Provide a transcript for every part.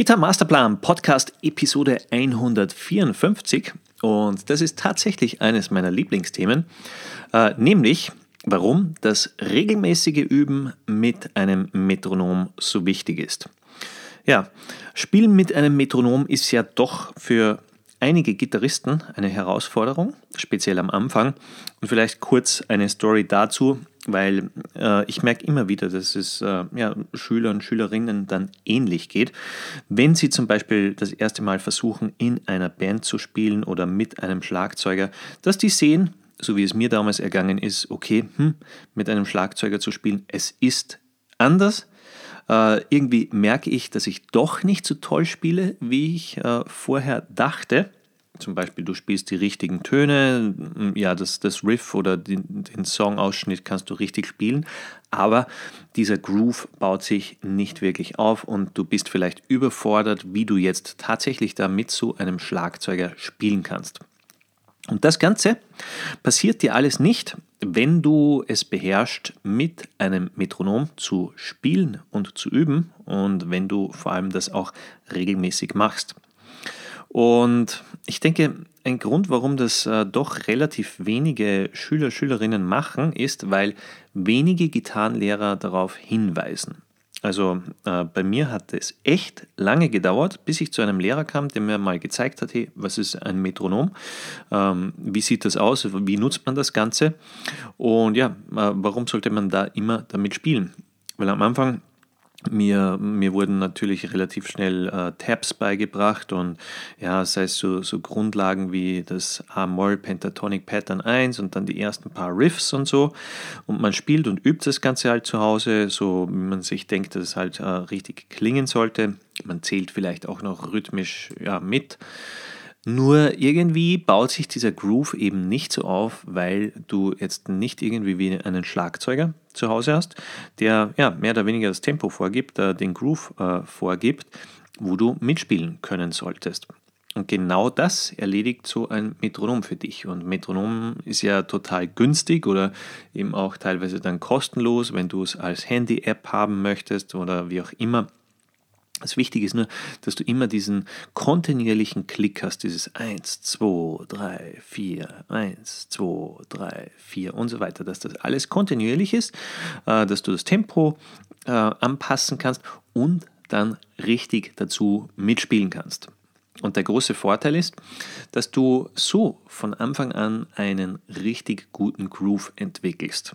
Gitarre Masterplan Podcast Episode 154 und das ist tatsächlich eines meiner Lieblingsthemen, äh, nämlich warum das regelmäßige Üben mit einem Metronom so wichtig ist. Ja, Spielen mit einem Metronom ist ja doch für einige Gitarristen eine Herausforderung, speziell am Anfang. Und vielleicht kurz eine Story dazu, weil äh, ich merke immer wieder, dass es äh, ja, Schüler und Schülerinnen dann ähnlich geht. Wenn sie zum Beispiel das erste Mal versuchen, in einer Band zu spielen oder mit einem Schlagzeuger, dass die sehen, so wie es mir damals ergangen ist, okay, hm, mit einem Schlagzeuger zu spielen, es ist anders. Äh, irgendwie merke ich, dass ich doch nicht so toll spiele, wie ich äh, vorher dachte zum Beispiel du spielst die richtigen Töne, ja, das, das Riff oder den, den Songausschnitt kannst du richtig spielen, aber dieser Groove baut sich nicht wirklich auf und du bist vielleicht überfordert, wie du jetzt tatsächlich da mit so einem Schlagzeuger spielen kannst. Und das Ganze passiert dir alles nicht, wenn du es beherrschst, mit einem Metronom zu spielen und zu üben und wenn du vor allem das auch regelmäßig machst. Und ich denke, ein Grund, warum das äh, doch relativ wenige Schüler, Schülerinnen machen, ist, weil wenige Gitarrenlehrer darauf hinweisen. Also äh, bei mir hat es echt lange gedauert, bis ich zu einem Lehrer kam, der mir mal gezeigt hat, hey, was ist ein Metronom? Ähm, wie sieht das aus? Wie nutzt man das Ganze? Und ja, äh, warum sollte man da immer damit spielen? Weil am Anfang mir, mir wurden natürlich relativ schnell äh, Tabs beigebracht und ja, sei es so, so Grundlagen wie das A-Moll Pentatonic Pattern 1 und dann die ersten paar Riffs und so. Und man spielt und übt das Ganze halt zu Hause, so wie man sich denkt, dass es halt äh, richtig klingen sollte. Man zählt vielleicht auch noch rhythmisch ja, mit. Nur irgendwie baut sich dieser Groove eben nicht so auf, weil du jetzt nicht irgendwie wie einen Schlagzeuger zu Hause hast, der ja mehr oder weniger das Tempo vorgibt, äh, den Groove äh, vorgibt, wo du mitspielen können solltest. Und genau das erledigt so ein Metronom für dich. Und Metronom ist ja total günstig oder eben auch teilweise dann kostenlos, wenn du es als Handy-App haben möchtest oder wie auch immer. Das Wichtige ist nur, dass du immer diesen kontinuierlichen Klick hast, dieses 1, 2, 3, 4, 1, 2, 3, 4 und so weiter, dass das alles kontinuierlich ist, äh, dass du das Tempo äh, anpassen kannst und dann richtig dazu mitspielen kannst. Und der große Vorteil ist, dass du so von Anfang an einen richtig guten Groove entwickelst.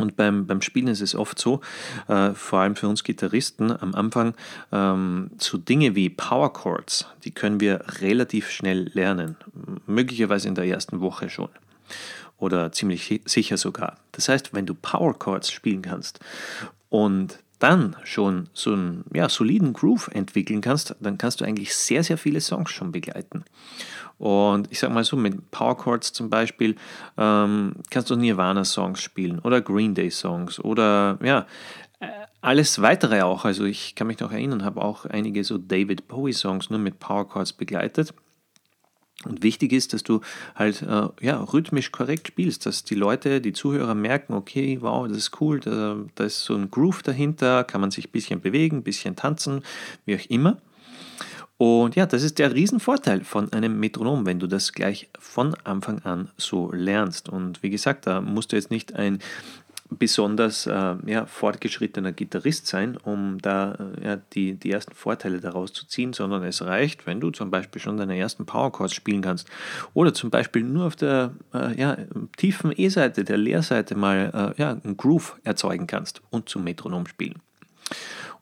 Und beim, beim Spielen ist es oft so, äh, vor allem für uns Gitarristen am Anfang, ähm, so Dinge wie Power Chords, die können wir relativ schnell lernen. Möglicherweise in der ersten Woche schon. Oder ziemlich sicher sogar. Das heißt, wenn du Power Chords spielen kannst und dann schon so einen ja, soliden Groove entwickeln kannst, dann kannst du eigentlich sehr, sehr viele Songs schon begleiten. Und ich sag mal so, mit Power Chords zum Beispiel ähm, kannst du Nirvana-Songs spielen oder Green Day-Songs oder ja, äh, alles weitere auch. Also ich kann mich noch erinnern, habe auch einige so David Bowie-Songs nur mit Power Chords begleitet. Und wichtig ist, dass du halt äh, ja, rhythmisch korrekt spielst, dass die Leute, die Zuhörer merken, okay, wow, das ist cool, da, da ist so ein Groove dahinter, kann man sich ein bisschen bewegen, ein bisschen tanzen, wie auch immer. Und ja, das ist der Riesenvorteil von einem Metronom, wenn du das gleich von Anfang an so lernst. Und wie gesagt, da musst du jetzt nicht ein besonders äh, ja, fortgeschrittener Gitarrist sein, um da äh, ja, die, die ersten Vorteile daraus zu ziehen, sondern es reicht, wenn du zum Beispiel schon deine ersten Power Chords spielen kannst oder zum Beispiel nur auf der äh, ja, tiefen E-Seite, der Leerseite mal äh, ja, einen Groove erzeugen kannst und zum Metronom spielen.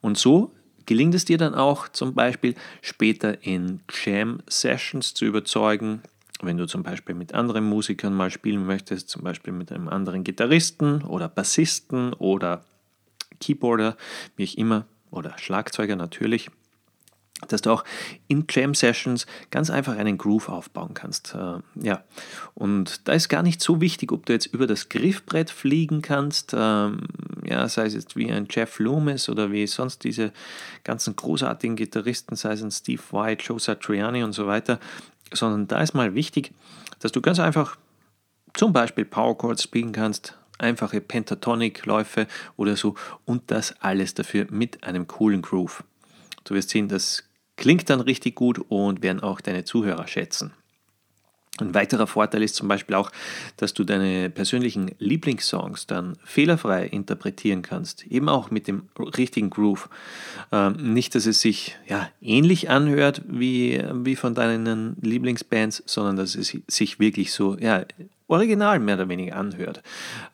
Und so gelingt es dir dann auch zum Beispiel später in Jam-Sessions zu überzeugen, wenn du zum Beispiel mit anderen Musikern mal spielen möchtest, zum Beispiel mit einem anderen Gitarristen oder Bassisten oder Keyboarder, wie ich immer, oder Schlagzeuger natürlich, dass du auch in Jam-Sessions ganz einfach einen Groove aufbauen kannst. Äh, ja, und da ist gar nicht so wichtig, ob du jetzt über das Griffbrett fliegen kannst, ähm, ja, sei es jetzt wie ein Jeff Loomis oder wie sonst diese ganzen großartigen Gitarristen, sei es ein Steve White, Joe Satriani und so weiter, sondern da ist mal wichtig, dass du ganz einfach zum Beispiel Power Chords spielen kannst, einfache Pentatonic-Läufe oder so und das alles dafür mit einem coolen Groove. Du wirst sehen, das klingt dann richtig gut und werden auch deine Zuhörer schätzen. Ein weiterer Vorteil ist zum Beispiel auch, dass du deine persönlichen Lieblingssongs dann fehlerfrei interpretieren kannst, eben auch mit dem richtigen Groove. Ähm, nicht, dass es sich ja, ähnlich anhört wie, wie von deinen Lieblingsbands, sondern dass es sich wirklich so ja, original mehr oder weniger anhört.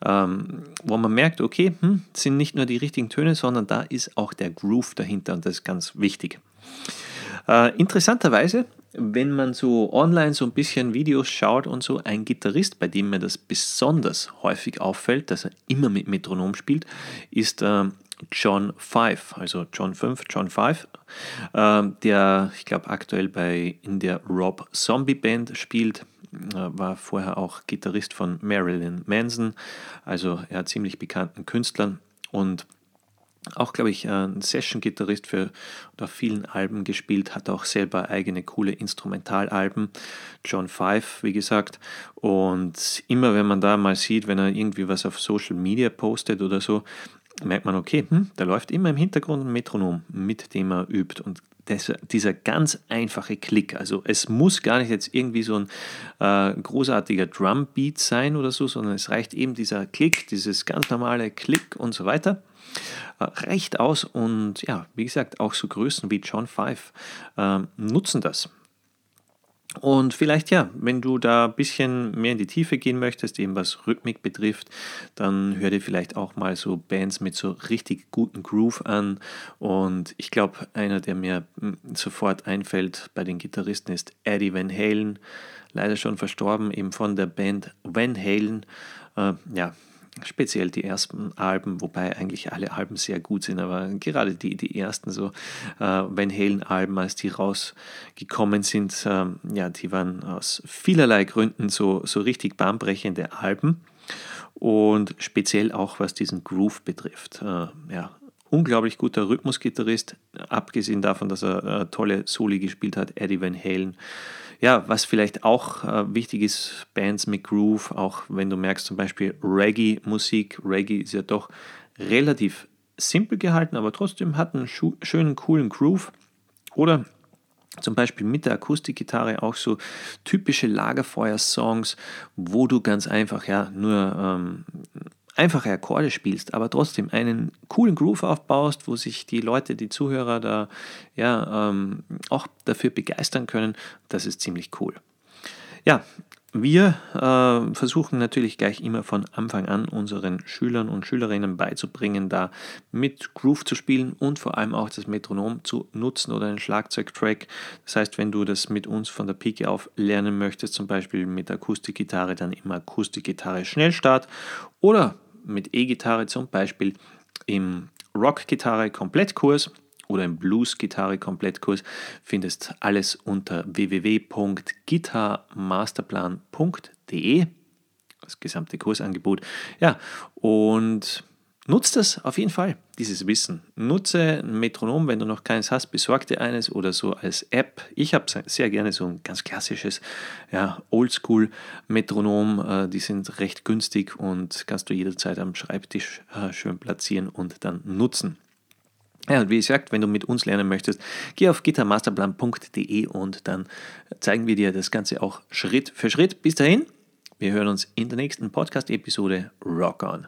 Ähm, wo man merkt, okay, hm, sind nicht nur die richtigen Töne, sondern da ist auch der Groove dahinter und das ist ganz wichtig. Äh, interessanterweise wenn man so online so ein bisschen Videos schaut und so, ein Gitarrist, bei dem mir das besonders häufig auffällt, dass er immer mit Metronom spielt, ist äh, John Five, also John 5, John Five, äh, der, ich glaube, aktuell bei in der Rob Zombie Band spielt, äh, war vorher auch Gitarrist von Marilyn Manson, also er hat ziemlich bekannten Künstlern. Und auch, glaube ich, ein Session-Gitarrist für auf vielen Alben gespielt, hat auch selber eigene coole Instrumentalalben. John Five, wie gesagt. Und immer wenn man da mal sieht, wenn er irgendwie was auf Social Media postet oder so, merkt man, okay, hm, da läuft immer im Hintergrund ein Metronom, mit dem er übt. Und dieser ganz einfache Klick, also es muss gar nicht jetzt irgendwie so ein äh, großartiger Drumbeat sein oder so, sondern es reicht eben dieser Klick, dieses ganz normale Klick und so weiter. Äh, reicht aus und ja, wie gesagt, auch so Größen wie John Five äh, nutzen das. Und vielleicht ja, wenn du da ein bisschen mehr in die Tiefe gehen möchtest, eben was Rhythmik betrifft, dann hör dir vielleicht auch mal so Bands mit so richtig guten Groove an. Und ich glaube, einer, der mir hm, sofort einfällt bei den Gitarristen ist Eddie Van Halen, leider schon verstorben, eben von der Band Van Halen. Äh, ja, speziell die ersten Alben, wobei eigentlich alle Alben sehr gut sind, aber gerade die, die ersten so äh, Van Halen Alben, als die rausgekommen sind, äh, ja, die waren aus vielerlei Gründen so, so richtig bahnbrechende Alben und speziell auch was diesen Groove betrifft. Äh, ja, unglaublich guter Rhythmusgitarrist, abgesehen davon, dass er äh, tolle Soli gespielt hat, Eddie Van Halen ja, was vielleicht auch äh, wichtig ist, Bands mit Groove, auch wenn du merkst zum Beispiel Reggae-Musik, Reggae ist ja doch relativ simpel gehalten, aber trotzdem hat einen schönen, coolen Groove. Oder zum Beispiel mit der Akustikgitarre auch so typische Lagerfeuer-Songs, wo du ganz einfach ja nur ähm, einfache Akkorde spielst, aber trotzdem einen coolen Groove aufbaust, wo sich die Leute, die Zuhörer da ja ähm, auch dafür begeistern können, das ist ziemlich cool. Ja, wir äh, versuchen natürlich gleich immer von Anfang an unseren Schülern und Schülerinnen beizubringen, da mit Groove zu spielen und vor allem auch das Metronom zu nutzen oder einen Schlagzeugtrack. Das heißt, wenn du das mit uns von der Pike auf lernen möchtest, zum Beispiel mit Akustikgitarre, dann immer Akustikgitarre Schnellstart oder mit E-Gitarre zum Beispiel im Rock-Gitarre Komplettkurs oder im Blues-Gitarre Komplettkurs findest alles unter www.gitarmasterplan.de das gesamte Kursangebot. Ja, und Nutzt das auf jeden Fall, dieses Wissen. Nutze ein Metronom, wenn du noch keines hast, besorg dir eines oder so als App. Ich habe sehr gerne so ein ganz klassisches, ja, Oldschool-Metronom. Äh, die sind recht günstig und kannst du jederzeit am Schreibtisch äh, schön platzieren und dann nutzen. Ja, und wie gesagt, wenn du mit uns lernen möchtest, geh auf gitarmasterplan.de und dann zeigen wir dir das Ganze auch Schritt für Schritt. Bis dahin, wir hören uns in der nächsten Podcast-Episode. Rock on!